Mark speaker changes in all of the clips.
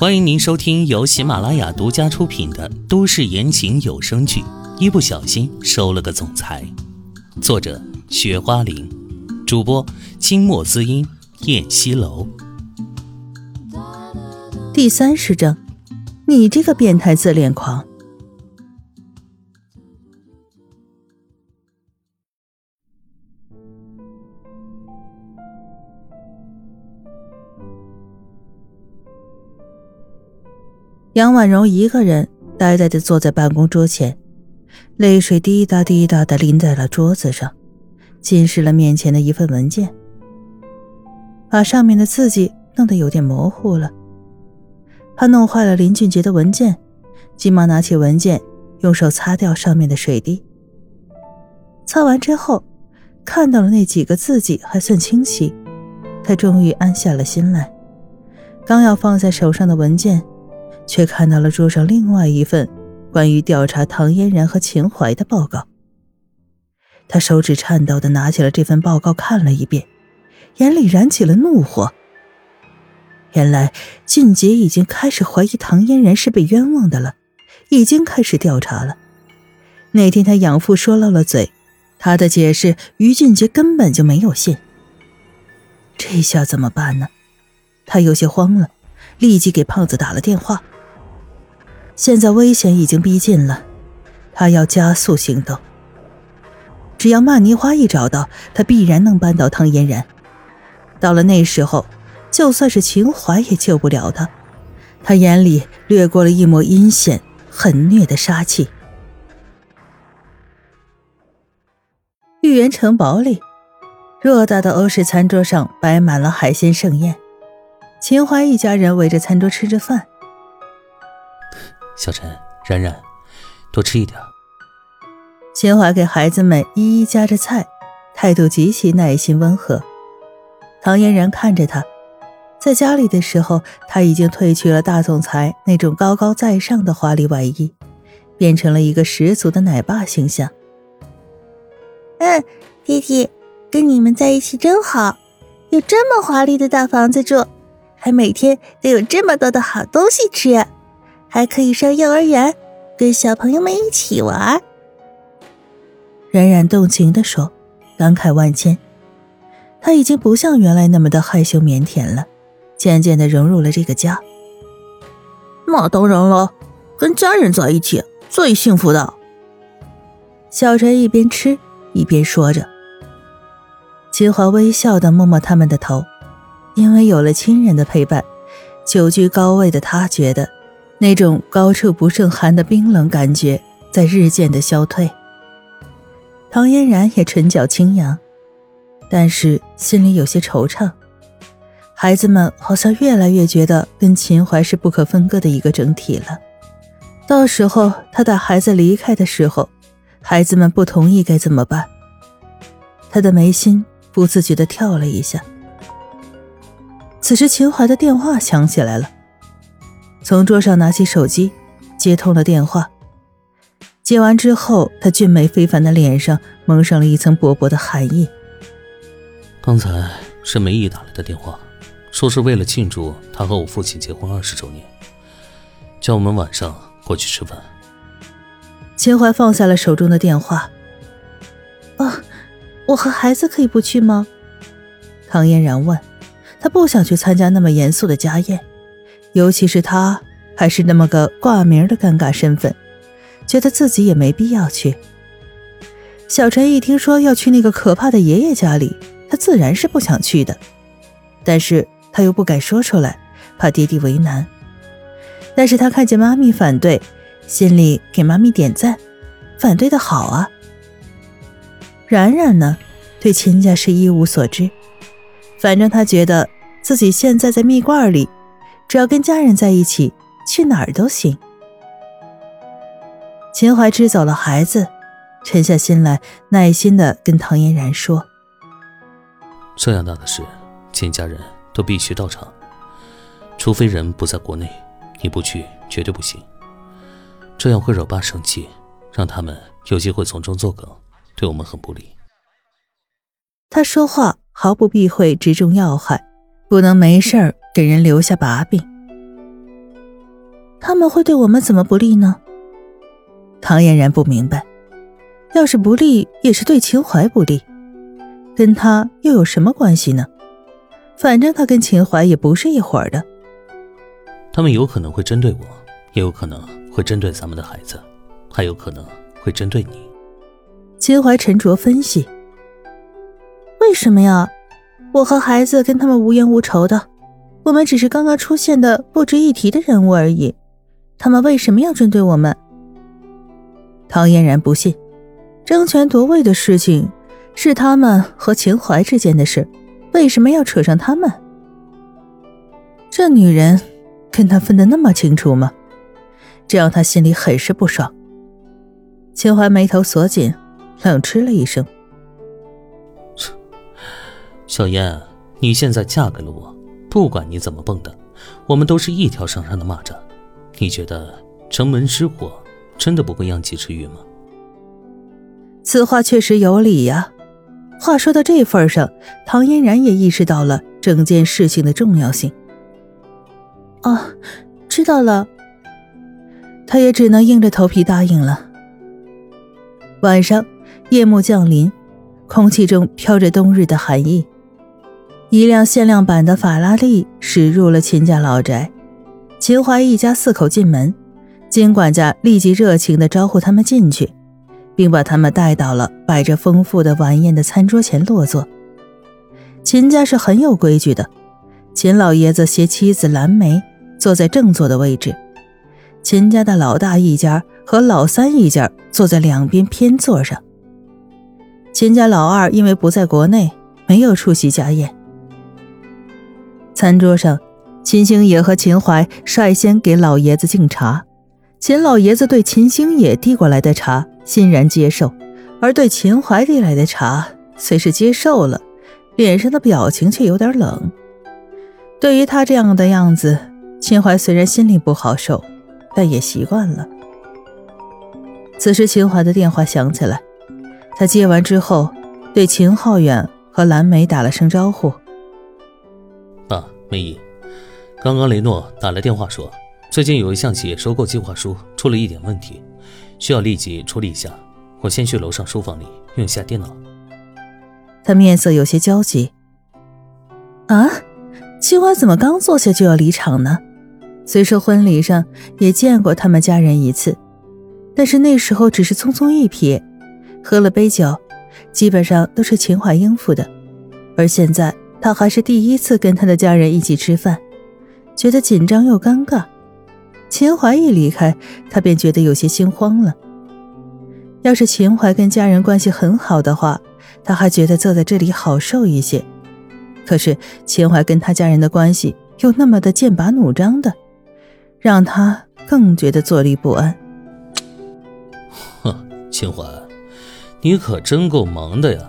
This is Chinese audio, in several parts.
Speaker 1: 欢迎您收听由喜马拉雅独家出品的都市言情有声剧《一不小心收了个总裁》，作者：雪花玲，主播：清墨滋音、燕西楼。
Speaker 2: 第三十章，你这个变态自恋狂！杨婉柔一个人呆呆的坐在办公桌前，泪水滴答滴答的淋在了桌子上，浸湿了面前的一份文件，把上面的字迹弄得有点模糊了。怕弄坏了林俊杰的文件，急忙拿起文件，用手擦掉上面的水滴。擦完之后，看到了那几个字迹还算清晰，他终于安下了心来。刚要放在手上的文件。却看到了桌上另外一份关于调查唐嫣然和秦淮的报告。他手指颤抖的拿起了这份报告，看了一遍，眼里燃起了怒火。原来俊杰已经开始怀疑唐嫣然是被冤枉的了，已经开始调查了。那天他养父说漏了嘴，他的解释于俊杰根本就没有信。这下怎么办呢？他有些慌了，立即给胖子打了电话。现在危险已经逼近了，他要加速行动。只要曼妮花一找到，他必然能扳倒唐嫣然。到了那时候，就算是秦淮也救不了他。他眼里掠过了一抹阴险、狠虐的杀气。玉园城堡里，偌大的欧式餐桌上摆满了海鲜盛宴，秦淮一家人围着餐桌吃着饭。
Speaker 1: 小陈、冉冉，多吃一点。
Speaker 2: 秦淮给孩子们一一夹着菜，态度极其耐心温和。唐嫣然看着他，在家里的时候，他已经褪去了大总裁那种高高在上的华丽外衣，变成了一个十足的奶爸形象。
Speaker 3: 嗯，弟弟，跟你们在一起真好，有这么华丽的大房子住，还每天都有这么多的好东西吃。还可以上幼儿园，跟小朋友们一起玩。
Speaker 2: 冉冉动情地说，感慨万千。他已经不像原来那么的害羞腼腆了，渐渐的融入了这个家。
Speaker 4: 那当然了，跟家人在一起最幸福的。
Speaker 2: 小陈一边吃一边说着。秦华微笑的摸摸他们的头，因为有了亲人的陪伴，久居高位的他觉得。那种高处不胜寒的冰冷感觉在日渐的消退。唐嫣然也唇角轻扬，但是心里有些惆怅。孩子们好像越来越觉得跟秦淮是不可分割的一个整体了。到时候他带孩子离开的时候，孩子们不同意该怎么办？他的眉心不自觉地跳了一下。此时秦淮的电话响起来了。从桌上拿起手机，接通了电话。接完之后，他俊美非凡的脸上蒙上了一层薄薄的寒意。
Speaker 1: 刚才是梅姨打来的电话，说是为了庆祝她和我父亲结婚二十周年，叫我们晚上过去吃饭。
Speaker 2: 秦淮放下了手中的电话。
Speaker 3: 哦，我和孩子可以不去吗？
Speaker 2: 唐嫣然问。他不想去参加那么严肃的家宴。尤其是他还是那么个挂名的尴尬身份，觉得自己也没必要去。小陈一听说要去那个可怕的爷爷家里，他自然是不想去的，但是他又不敢说出来，怕爹地为难。但是他看见妈咪反对，心里给妈咪点赞，反对的好啊。冉冉呢，对秦家是一无所知，反正他觉得自己现在在蜜罐里。只要跟家人在一起，去哪儿都行。秦淮支走了孩子，沉下心来，耐心的跟唐嫣然说：“
Speaker 1: 这样大的事，秦家人都必须到场，除非人不在国内，你不去绝对不行。这样会惹爸生气，让他们有机会从中作梗，对我们很不利。”
Speaker 2: 他说话毫不避讳，直中要害，不能没事儿。给人留下把柄。他们会对我们怎么不利呢？唐嫣然不明白，要是不利，也是对秦淮不利，跟他又有什么关系呢？反正他跟秦淮也不是一伙的。
Speaker 1: 他们有可能会针对我，也有可能会针对咱们的孩子，还有可能会针对你。
Speaker 2: 秦淮沉着分析：“
Speaker 3: 为什么呀？我和孩子跟他们无冤无仇的，我们只是刚刚出现的不值一提的人物而已，他们为什么要针对我们？”
Speaker 2: 唐嫣然不信，争权夺位的事情是他们和秦淮之间的事。为什么要扯上他们？这女人跟他分得那么清楚吗？这让他心里很是不爽。秦淮眉头锁紧，冷嗤了一声：“
Speaker 1: 小燕，你现在嫁给了我，不管你怎么蹦跶，我们都是一条绳上的蚂蚱。你觉得城门失火真的不会殃及池鱼吗？”
Speaker 2: 此话确实有理呀。话说到这份上，唐嫣然也意识到了整件事情的重要性。
Speaker 3: 哦，知道了。
Speaker 2: 他也只能硬着头皮答应了。晚上，夜幕降临，空气中飘着冬日的寒意。一辆限量版的法拉利驶入了秦家老宅，秦淮一家四口进门，金管家立即热情地招呼他们进去。并把他们带到了摆着丰富的晚宴的餐桌前落座。秦家是很有规矩的，秦老爷子携妻子蓝莓坐在正座的位置，秦家的老大一家和老三一家坐在两边偏座上。秦家老二因为不在国内，没有出席家宴。餐桌上，秦星野和秦淮率先给老爷子敬茶，秦老爷子对秦星野递过来的茶。欣然接受，而对秦淮递来的茶，虽是接受了，脸上的表情却有点冷。对于他这样的样子，秦淮虽然心里不好受，但也习惯了。此时，秦淮的电话响起来，他接完之后，对秦浩远和蓝莓打了声招呼：“，
Speaker 1: 梅姨，刚刚雷诺打来电话说，最近有一项企业收购计划书出了一点问题。”需要立即处理一下，我先去楼上书房里用一下电脑。
Speaker 2: 他面色有些焦急。啊，秦淮怎么刚坐下就要离场呢？虽说婚礼上也见过他们家人一次，但是那时候只是匆匆一瞥，喝了杯酒，基本上都是秦淮应付的。而现在他还是第一次跟他的家人一起吃饭，觉得紧张又尴尬。秦淮一离开，他便觉得有些心慌了。要是秦淮跟家人关系很好的话，他还觉得坐在这里好受一些。可是秦淮跟他家人的关系又那么的剑拔弩张的，让他更觉得坐立不安。
Speaker 1: 哼，秦淮，你可真够忙的呀，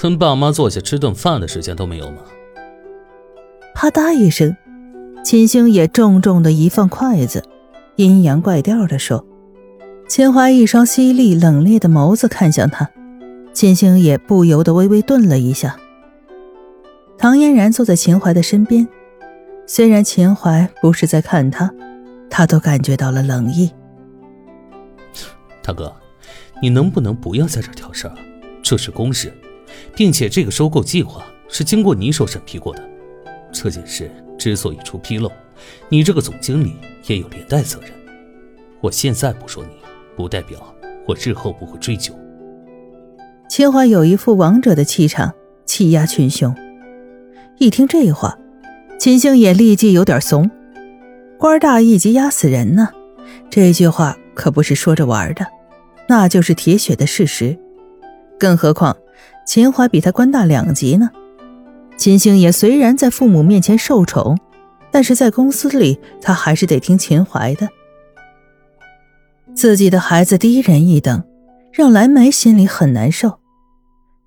Speaker 1: 跟爸妈坐下吃顿饭的时间都没有吗？
Speaker 2: 啪嗒一声，秦星也重重的一放筷子。阴阳怪调地说：“秦淮一双犀利冷冽的眸子看向他，秦星也不由得微微顿了一下。”唐嫣然坐在秦淮的身边，虽然秦淮不是在看他，他都感觉到了冷意。
Speaker 1: 大哥，你能不能不要在这挑事儿？这是公事，并且这个收购计划是经过你手审批过的。这件事之所以出纰漏，你这个总经理也有连带责任。我现在不说你，不代表我日后不会追究。
Speaker 2: 秦淮有一副王者的气场，气压群雄。一听这话，秦星也立即有点怂。官大一级压死人呢，这句话可不是说着玩的，那就是铁血的事实。更何况，秦淮比他官大两级呢。秦星也虽然在父母面前受宠。但是在公司里，他还是得听秦淮的。自己的孩子低人一等，让蓝莓心里很难受。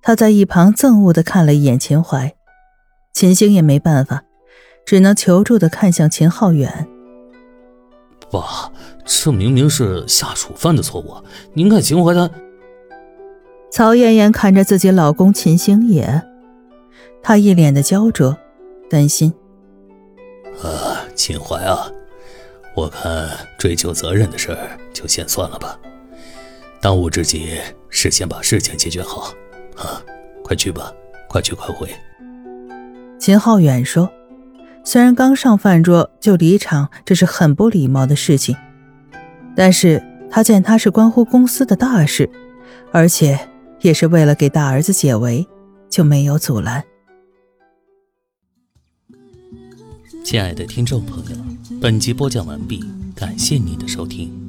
Speaker 2: 他在一旁憎恶的看了一眼秦淮，秦星也没办法，只能求助的看向秦浩远。
Speaker 1: 爸，这明明是下属犯的错误，您看秦淮他……
Speaker 2: 曹艳艳看着自己老公秦星野，她一脸的焦灼，担心。
Speaker 1: 啊，秦淮啊，我看追究责任的事儿就先算了吧，当务之急是先把事情解决好。啊，快去吧，快去快回。
Speaker 2: 秦浩远说：“虽然刚上饭桌就离场，这是很不礼貌的事情，但是他见他是关乎公司的大事，而且也是为了给大儿子解围，就没有阻拦。”
Speaker 1: 亲爱的听众朋友，本集播讲完毕，感谢您的收听。